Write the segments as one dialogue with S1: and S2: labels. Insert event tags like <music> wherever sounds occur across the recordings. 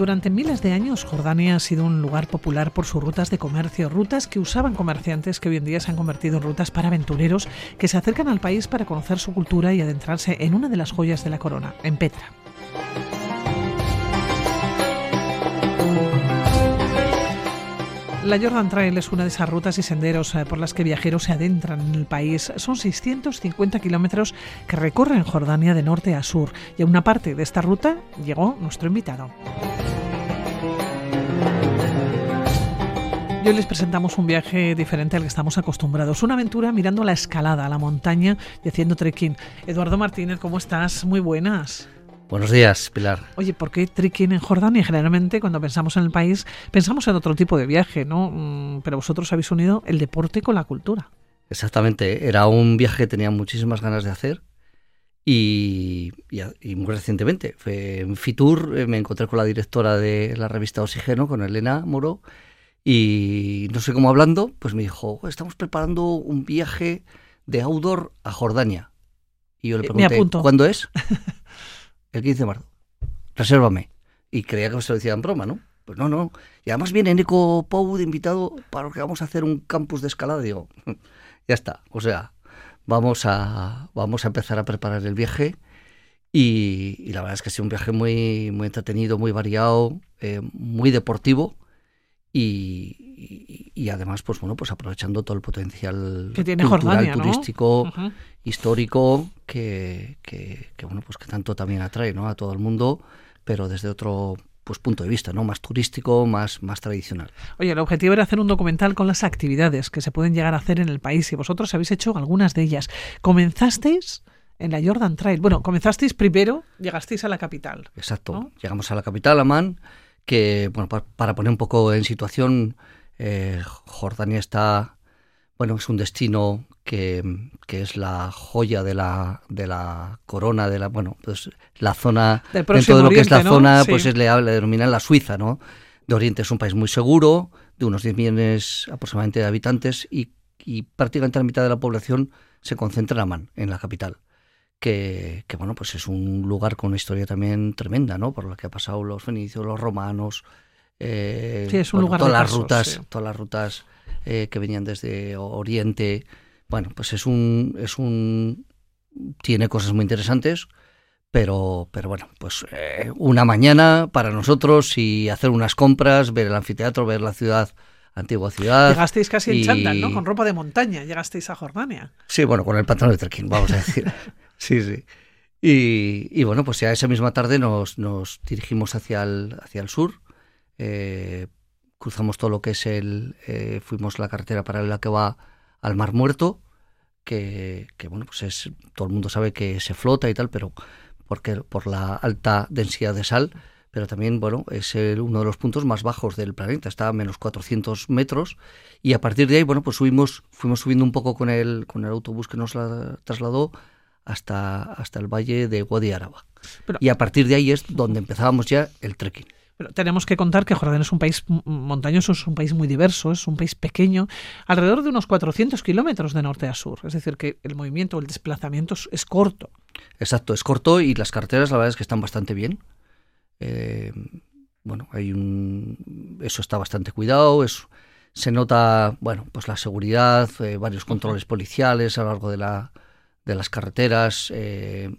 S1: Durante miles de años, Jordania ha sido un lugar popular por sus rutas de comercio, rutas que usaban comerciantes que hoy en día se han convertido en rutas para aventureros que se acercan al país para conocer su cultura y adentrarse en una de las joyas de la corona, en Petra. La Jordan Trail es una de esas rutas y senderos eh, por las que viajeros se adentran en el país. Son 650 kilómetros que recorren Jordania de norte a sur y a una parte de esta ruta llegó nuestro invitado. Hoy les presentamos un viaje diferente al que estamos acostumbrados. Una aventura mirando la escalada, la montaña y haciendo trekking. Eduardo Martínez, ¿cómo estás? Muy buenas.
S2: Buenos días, Pilar.
S1: Oye, ¿por qué trekking en Jordania? Generalmente cuando pensamos en el país pensamos en otro tipo de viaje, ¿no? Mm, pero vosotros habéis unido el deporte con la cultura.
S2: Exactamente, era un viaje que tenía muchísimas ganas de hacer y, muy recientemente. en Fitur eh, me encontré con la directora de la revista Oxígeno, con Elena Moro, y no sé cómo hablando, pues me dijo, estamos preparando un viaje de outdoor a Jordania. Y yo le eh, pregunté, ¿cuándo es? <laughs> el 15 de marzo. Resérvame. Y creía que se lo decía en broma, ¿no? Pues no, no. Y además viene Nico Pou de invitado para lo que vamos a hacer un campus de escalada. Digo, <laughs> ya está. O sea, vamos a, vamos a empezar a preparar el viaje. Y, la verdad es que ha sido un viaje muy, muy entretenido, muy variado, eh, muy deportivo. Y, además, pues bueno, pues aprovechando todo el potencial
S1: que tiene cultural,
S2: turístico, histórico, que, bueno, pues que tanto también atrae ¿no? a todo el mundo, pero desde otro pues punto de vista, ¿no? Más turístico, más, más tradicional.
S1: Oye, el objetivo era hacer un documental con las actividades que se pueden llegar a hacer en el país y vosotros habéis hecho algunas de ellas. Comenzasteis en la Jordan Trail. Bueno, comenzasteis primero, llegasteis a la capital.
S2: Exacto. Llegamos a la capital, Amán que, bueno, para, poner un poco en situación, eh, Jordania está, bueno, es un destino que, es la joya de la, de la corona, de la, bueno, pues la zona, dentro de lo que es la zona, pues es, le, le denominan la Suiza, ¿no? De Oriente es un país muy seguro, de unos 10 millones aproximadamente de habitantes y, y prácticamente la mitad de la población se concentra en Amán, en la capital que, bueno, pues es un lugar con una historia también tremenda, ¿no? Por lo que ha pasado los fenicios, los romanos,
S1: eh, sí, es un lugar
S2: todas, las rutas, todas las rutas eh, que venían desde Oriente. Bueno, pues es un, es un, tiene cosas muy interesantes, pero, pero bueno, pues eh, una mañana para nosotros y hacer unas compras, ver el anfiteatro, ver la ciudad antigua ciudad.
S1: Llegasteis casi en chándal, ¿no? Con ropa de montaña, llegasteis a Jordania.
S2: Sí, bueno, con el pantalón de trekking, vamos a decir. <laughs> Sí, sí. Y, bueno, pues ya esa misma tarde nos, nos dirigimos hacia el, hacia el sur. Eh, cruzamos todo lo que es el. Eh, fuimos la carretera paralela que va al Mar Muerto, que, que, bueno, pues es. Todo el mundo sabe que se flota y tal, pero porque, por la alta densidad de sal, pero también, bueno, es uno de los puntos más bajos del planeta, está a menos 400 metros, y a partir de ahí, bueno, pues subimos, fuimos subiendo un poco con el, con el autobús que nos la trasladó hasta, hasta el valle de Wadi Araba. y a partir de ahí es donde empezábamos ya el trekking.
S1: Pero tenemos que contar que Jordania es un país montañoso, es un país muy diverso, es un país pequeño, alrededor de unos 400 kilómetros de norte a sur. Es decir, que el movimiento, el desplazamiento es, corto.
S2: Exacto, es corto y las carreteras la verdad es que están bastante bien. Eh, bueno, hay un, eso está bastante cuidado, es, se nota, bueno, pues la seguridad, eh, varios controles policiales a lo largo de la, de las carreteras, eh,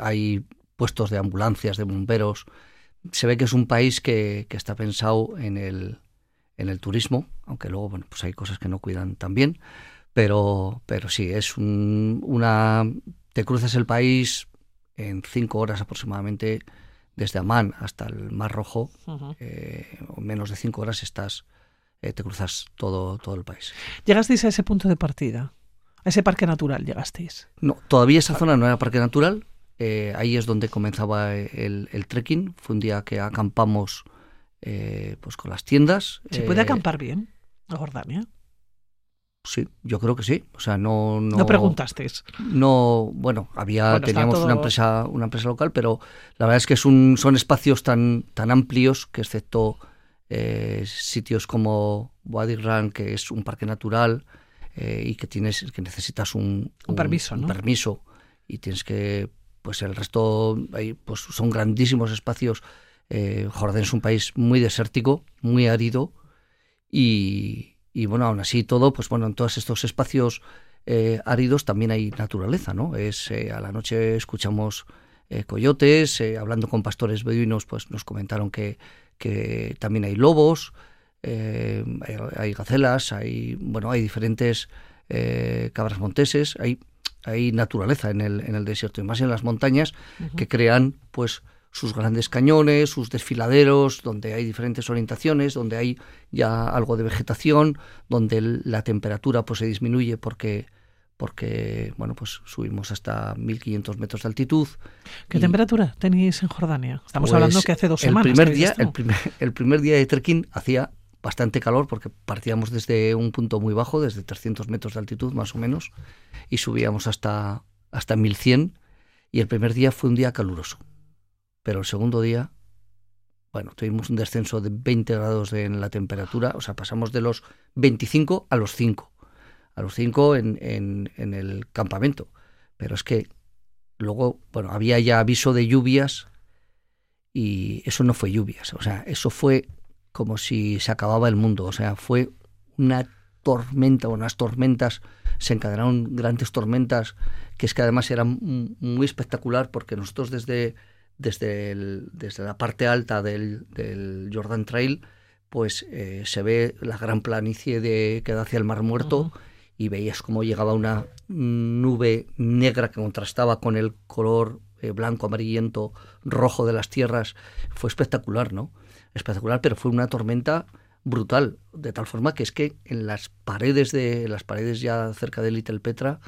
S2: hay puestos de ambulancias, de bomberos. Se ve que es un país que, está pensado en el, en el turismo, aunque luego bueno, pues hay cosas que no cuidan tan bien, pero, pero sí, es una... Te cruzas el país en cinco horas aproximadamente, desde Amán hasta el Mar Rojo, eh, o menos de cinco horas estás, eh, te cruzas todo, todo el país.
S1: ¿Llegasteis a ese punto de partida? ¿A ese parque natural llegasteis?
S2: No, todavía esa zona no era parque natural. Eh, ahí es donde comenzaba el, trekking. Fue un día que acampamos eh, pues con las tiendas.
S1: ¿Se puede eh, acampar bien en Jordania?
S2: Sí, yo creo que sí. O sea, no, no,
S1: no preguntasteis.
S2: No, bueno, había teníamos una empresa una empresa local, pero la verdad es que es un, son espacios tan tan amplios que excepto sitios como Wadi Ran, que es un parque natural, eh, y que tienes que necesitas un,
S1: permiso,
S2: permiso. Y tienes que pues el resto pues son grandísimos espacios. Eh, Jordania es un país muy desértico, muy árido. Y, y, bueno, aún así todo, pues bueno, en todos estos espacios eh, áridos también hay naturaleza, ¿no? Es eh, a la noche escuchamos coyotes, hablando con pastores beduinos, pues nos comentaron que, que también hay lobos, hay, hay, gacelas, hay bueno, hay diferentes cabras monteses, hay hay naturaleza en el, en el desierto y más en las montañas que crean pues sus grandes cañones, sus desfiladeros, donde hay diferentes orientaciones, donde hay ya algo de vegetación, donde la temperatura pues se disminuye porque porque bueno pues subimos hasta 1500 metros de altitud.
S1: ¿Qué temperatura tenéis en Jordania? Estamos hablando pues, que hace dos semanas.
S2: El primer día, el primer, el primer día de trekking hacía bastante calor porque partíamos desde un punto muy bajo, desde 300 metros de altitud más o menos, y subíamos hasta, hasta 1100 y el primer día fue un día caluroso. Pero el segundo día, bueno, tuvimos un descenso de 20 grados en la temperatura, o sea, pasamos de los 25 a los 5, a los 5 en, en, en el campamento. Pero es que luego, bueno, había ya aviso de lluvias y eso no fue lluvias, o sea, eso fue como si se acababa el mundo. O sea, fue una tormenta, unas tormentas, se encadenaron grandes tormentas, que es que además era muy espectacular porque nosotros desde, desde, desde la parte alta del, del Jordan Trail, pues eh, se ve la gran planicie de, que da hacia el Mar Muerto y veías cómo llegaba una nube negra que contrastaba con el color eh, blanco, amarillento, rojo de las tierras. Fue espectacular, ¿no? Espectacular, pero fue una tormenta brutal, de tal forma que es que en las paredes de las paredes ya cerca de Little Petra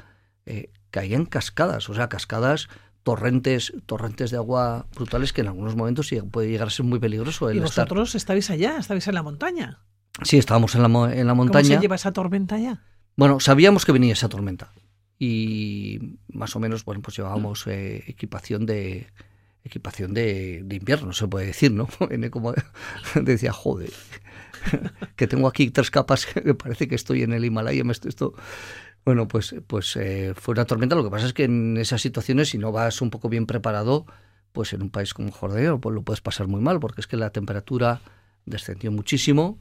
S2: eh, caían cascadas, o sea, cascadas torrentes, torrentes de agua brutales que en algunos momentos puede llegar a ser muy peligroso.
S1: El ¿Y vosotros estabais allá? ¿Estabais en la montaña?
S2: Sí, estábamos en la, en la montaña. ¿Cómo
S1: se lleva esa tormenta allá?
S2: Bueno, sabíamos que venía esa tormenta y más o menos, bueno, pues llevábamos eh, equipación de, equipación de, invierno, se puede decir, ¿no? <laughs> Como <laughs> decía, joder, <laughs> que tengo aquí tres capas, que parece que estoy en el Himalaya, me esto... Bueno, pues, pues eh, fue una tormenta. Lo que pasa es que en esas situaciones, si no vas un poco bien preparado, pues en un país como Jordania pues lo puedes pasar muy mal, porque es que la temperatura descendió muchísimo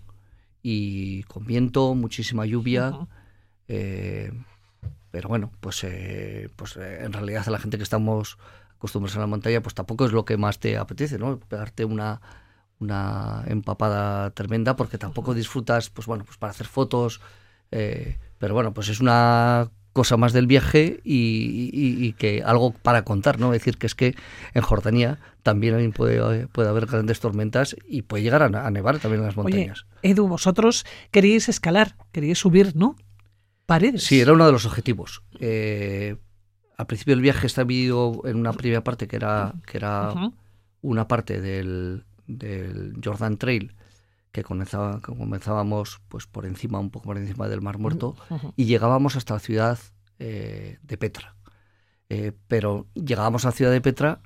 S2: y con viento, muchísima lluvia. Eh, pero bueno, pues, eh, pues en realidad a la gente que estamos acostumbrados a la montaña, pues tampoco es lo que más te apetece, ¿no? Pegarte una, una empapada tremenda porque tampoco disfrutas, pues bueno, pues para hacer fotos, eh, pero bueno, pues es una cosa más del viaje y, que algo para contar, ¿no? Es decir, que es que en Jordania también puede, puede haber grandes tormentas y puede llegar a, nevar también en las montañas.
S1: Edu, vosotros queríais escalar, queríais subir, ¿no? Paredes.
S2: Sí, era uno de los objetivos. Eh, al principio del viaje está dividido en una primera parte que era, que era una parte del, del, Jordan Trail que, comenzaba, comenzábamos pues por encima, un poco por encima del Mar Muerto, y llegábamos hasta la ciudad eh, de Petra. Eh, pero llegábamos a la ciudad de Petra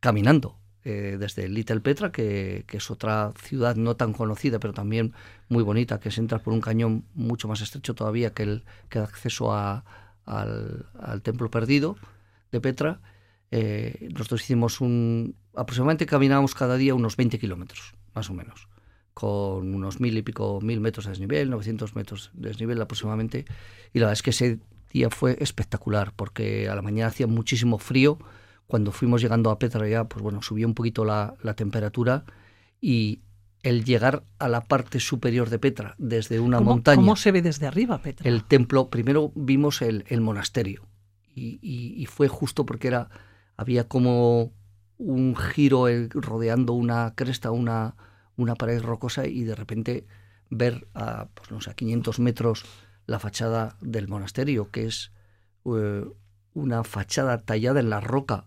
S2: caminando, eh, desde Little Petra, que, que, es otra ciudad no tan conocida, pero también muy bonita, que se entra por un cañón mucho más estrecho todavía que el que da acceso a, al, templo perdido de Petra, eh, nosotros hicimos un... aproximadamente caminábamos cada día unos 20 kilómetros, más o menos, con unos mil y pico, mil metros de desnivel, 900 metros de desnivel aproximadamente, y la verdad es que ese día fue espectacular, porque a la mañana hacía muchísimo frío, cuando fuimos llegando a Petra ya, pues bueno, subió un poquito la, la temperatura y el llegar a la parte superior de Petra desde una montaña.
S1: ¿Cómo se ve desde arriba Petra?
S2: El templo, primero vimos el, monasterio y, fue justo porque era había como un giro rodeando una cresta, una, una pared rocosa y de repente ver a, pues no sé, a 500 metros la fachada del monasterio, que es eh, una fachada tallada en la roca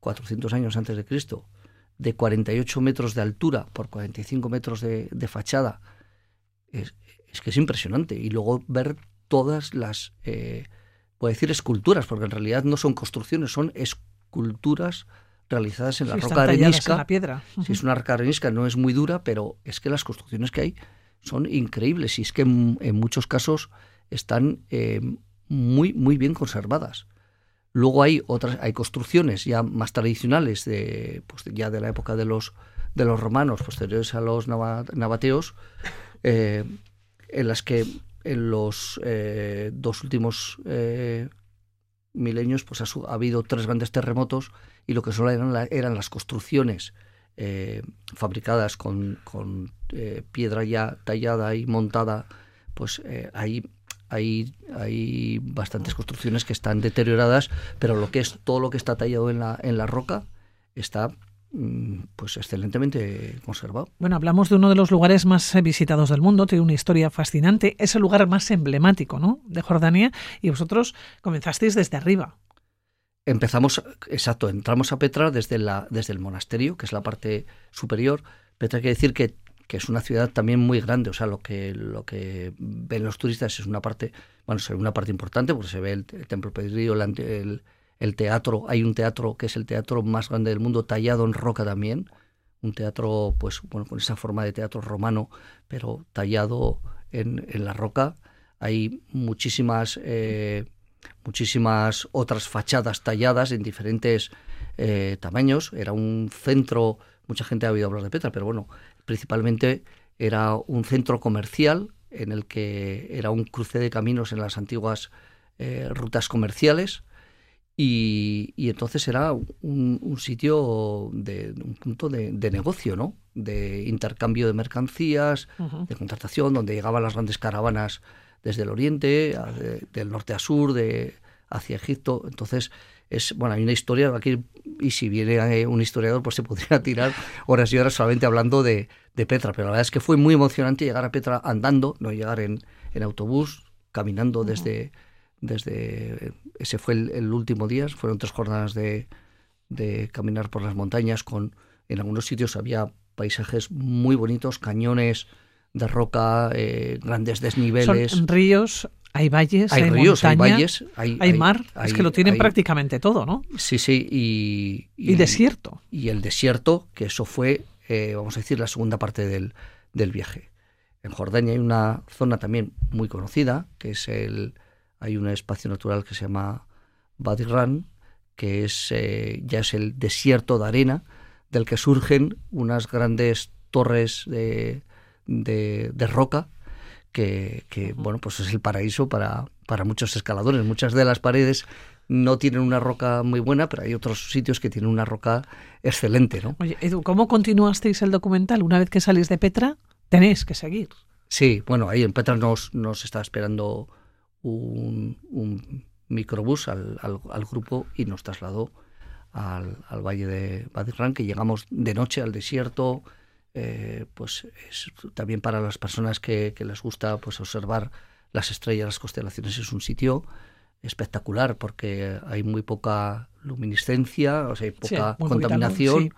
S2: 400 años antes de Cristo, de 48 metros de altura por 45 metros de, fachada, es, que es impresionante. Y luego ver todas las, eh, puedo decir esculturas, porque en realidad no son construcciones, son esculturas realizadas en la roca arenisca.
S1: la piedra.
S2: Si es una roca arenisca, no es muy dura, pero es que las construcciones que hay son increíbles y es que en, muchos casos están eh, muy, muy bien conservadas. Luego hay otras, hay construcciones ya más tradicionales de, pues ya de la época de los de los romanos posteriores a los nabateos, eh, en las que en los eh, dos últimos eh, milenios pues ha, habido tres grandes terremotos y lo que solo eran, eran las construcciones fabricadas con, con piedra ya tallada y montada, pues ahí hay, hay bastantes construcciones que están deterioradas, pero lo que es todo lo que está tallado en la, en la roca está mm, pues excelentemente conservado.
S1: Bueno, hablamos de uno de los lugares más visitados del mundo, tiene una historia fascinante, es el lugar más emblemático ¿no? de Jordania y vosotros comenzasteis desde arriba.
S2: Empezamos, exacto, entramos a Petra desde, la, desde el monasterio, que es la parte superior. Petra quiere decir que que es una ciudad también muy grande, o sea, lo que, lo que ven los turistas es una parte, bueno, una parte importante porque se ve el, templo perdido, el, el, teatro, hay un teatro que es el teatro más grande del mundo, tallado en roca también, un teatro, pues, bueno, con esa forma de teatro romano, pero tallado en, en la roca. Hay muchísimas, eh, muchísimas otras fachadas talladas en diferentes eh, tamaños. Era un centro, mucha gente ha oído hablar de Petra, pero bueno, principalmente era un centro comercial en el que era un cruce de caminos en las antiguas eh, rutas comerciales y, entonces era un, sitio de un punto de, negocio, ¿no? De intercambio de mercancías, de contratación, donde llegaban las grandes caravanas desde el oriente, del norte a sur, de hacia Egipto. Entonces es bueno, hay una historia aquí y si viene eh, un historiador pues se podría <laughs> tirar horas y horas solamente hablando de, Petra, pero la verdad es que fue muy emocionante llegar a Petra andando, no llegar en, autobús, caminando desde, desde ese fue el, último día, fueron tres jornadas de, de caminar por las montañas con en algunos sitios había paisajes muy bonitos, cañones de roca, eh, grandes desniveles.
S1: Son ríos hay valles, hay, ríos, hay valles, hay, mar. es que lo tienen prácticamente todo, ¿no?
S2: Sí, sí. Y,
S1: y, desierto.
S2: Y el desierto, que eso fue, eh, vamos a decir, la segunda parte del, del, viaje. En Jordania hay una zona también muy conocida, que es el. Hay un espacio natural que se llama Badigran, que es eh, ya es el desierto de arena, del que surgen unas grandes torres de, de, de roca que, bueno, pues es el paraíso para, para muchos escaladores. Muchas de las paredes no tienen una roca muy buena, pero hay otros sitios que tienen una roca excelente, ¿no?
S1: Oye, Edu, ¿cómo continuasteis el documental? Una vez que salís de Petra, tenéis que seguir.
S2: Sí, bueno, ahí en Petra nos, nos está esperando un, un microbús al, al, grupo y nos trasladó al, al valle de Badirran, que llegamos de noche al desierto, eh, pues es también para las personas que, les gusta pues observar las estrellas, las constelaciones, es un sitio espectacular porque hay muy poca luminiscencia, o sea, hay poca contaminación.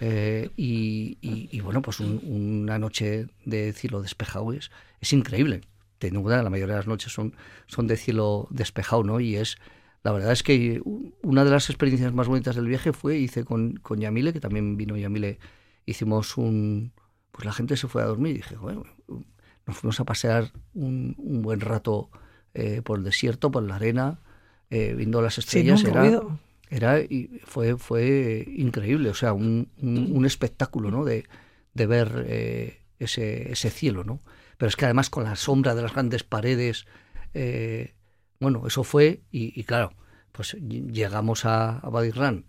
S2: Eh, y, bueno, pues una noche de cielo despejado es, es increíble. la mayoría de las noches son, son de cielo despejado, ¿no? Y es, la verdad es que una de las experiencias más bonitas del viaje fue, hice con, con Yamile, que también vino Yamile hicimos un... Pues la gente se fue a dormir y dije, bueno, nos fuimos a pasear un, buen rato eh, por el desierto, por la arena, eh, viendo las estrellas. era, era y fue, fue increíble, o sea, un, un, espectáculo, ¿no? De, de ver eh, ese, ese cielo, ¿no? Pero es que además con la sombra de las grandes paredes, bueno, eso fue y, claro, pues llegamos a, a Badirran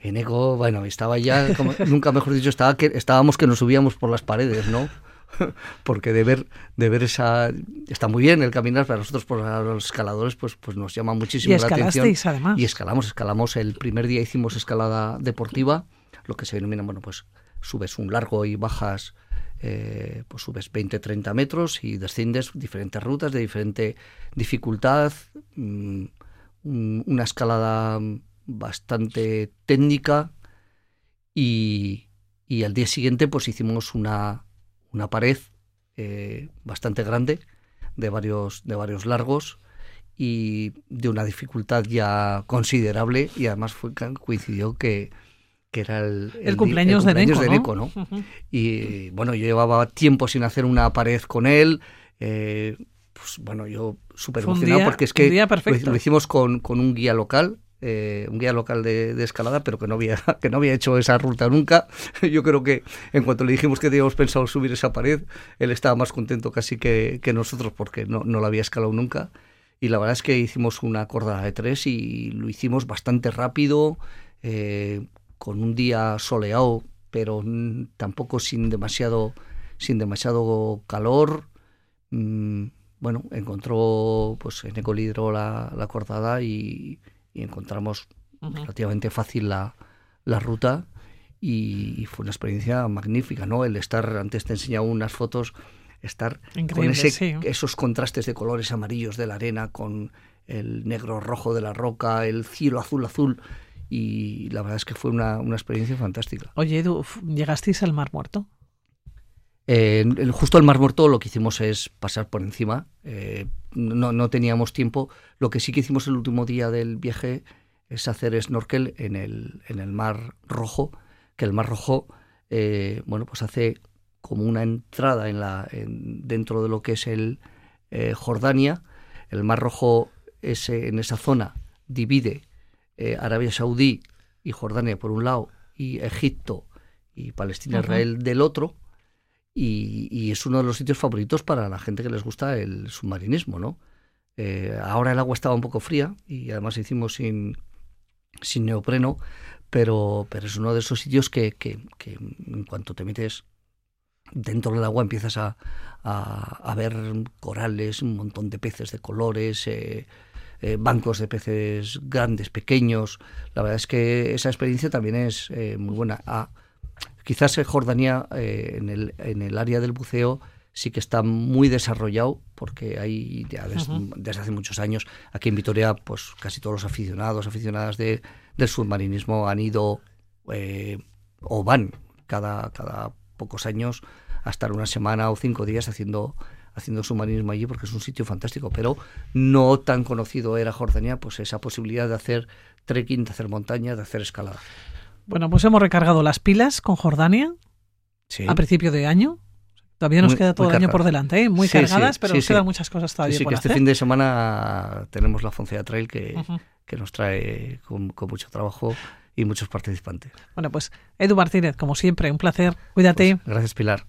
S2: en Eco, bueno, estaba ya, como, nunca mejor dicho, estaba que, estábamos que nos subíamos por las paredes, ¿no? <laughs> Porque de ver, de ver esa... Está muy bien el caminar, para nosotros, por los escaladores, pues, pues nos llama muchísimo la atención.
S1: además.
S2: Y escalamos, escalamos. El primer día hicimos escalada deportiva, lo que se denomina, bueno, pues subes un largo y bajas, eh, pues subes 20, 30 metros y desciendes diferentes rutas de diferente dificultad, mm, una escalada bastante técnica y, y, al día siguiente pues hicimos una, una pared eh, bastante grande de varios, de varios largos y de una dificultad ya considerable y además fue, coincidió que, que era el,
S1: el, cumpleaños, de
S2: Neko, ¿no? Y bueno, yo llevaba tiempo sin hacer una pared con él. Eh, pues bueno, yo súper emocionado porque es que lo, hicimos con, con, un guía local eh, un guía local de, escalada, pero que no había <laughs> que no había hecho esa ruta nunca. <laughs> Yo creo que en cuanto le dijimos que teníamos pensado subir esa pared, él estaba más contento casi que, nosotros porque no, no la había escalado nunca. Y la verdad es que hicimos una corda de tres y lo hicimos bastante rápido, eh, con un día soleado, pero tampoco sin demasiado, sin demasiado calor. Mm, bueno, encontró pues en Ecolidro la, la cordada y, encontramos relativamente fácil la, la ruta y, fue una experiencia magnífica, ¿no? El estar, antes te he enseñado unas fotos, estar con ese, esos contrastes de colores amarillos de la arena, con el negro rojo de la roca, el cielo azul azul, y la verdad es que fue una, una experiencia fantástica.
S1: Oye, Edu, ¿llegasteis al Mar Muerto?
S2: Eh, justo al Mar Muerto lo que hicimos es pasar por encima. Eh, no, no, teníamos tiempo. Lo que sí que hicimos el último día del viaje es hacer snorkel en el, en el Mar Rojo, que el Mar Rojo, eh, bueno, pues hace como una entrada en la, dentro de lo que es el Jordania. El Mar Rojo ese, en esa zona divide Arabia Saudí y Jordania por un lado y Egipto y Palestina-Israel del otro y, es uno de los sitios favoritos para la gente que les gusta el submarinismo, ¿no? Eh, ahora el agua estaba un poco fría y además hicimos sin, sin neopreno, pero, es uno de esos sitios que, en cuanto te metes dentro del agua empiezas a, a, ver corales, un montón de peces de colores, eh, eh, bancos de peces grandes, pequeños. La verdad es que esa experiencia también es muy buena. Ah, Quizás Jordania eh, en, el, en el área del buceo sí que está muy desarrollado porque hay desde, hace muchos años aquí en Vitoria pues casi todos los aficionados aficionadas de, del submarinismo han ido eh, o van cada cada pocos años a estar una semana o cinco días haciendo haciendo submarinismo allí porque es un sitio fantástico. Pero no tan conocido era Jordania pues esa posibilidad de hacer trekking de hacer montaña de hacer escalada
S1: bueno, pues hemos recargado las pilas con Jordania a principio de año. Todavía nos queda todo el año por delante, ¿eh? muy cargadas, pero nos quedan muchas cosas todavía
S2: sí,
S1: por
S2: que este fin de semana tenemos la Foncea Trail que, que nos trae con, mucho trabajo y muchos participantes.
S1: Bueno, pues Edu Martínez, como siempre, un placer. Cuídate.
S2: Pues gracias, Pilar.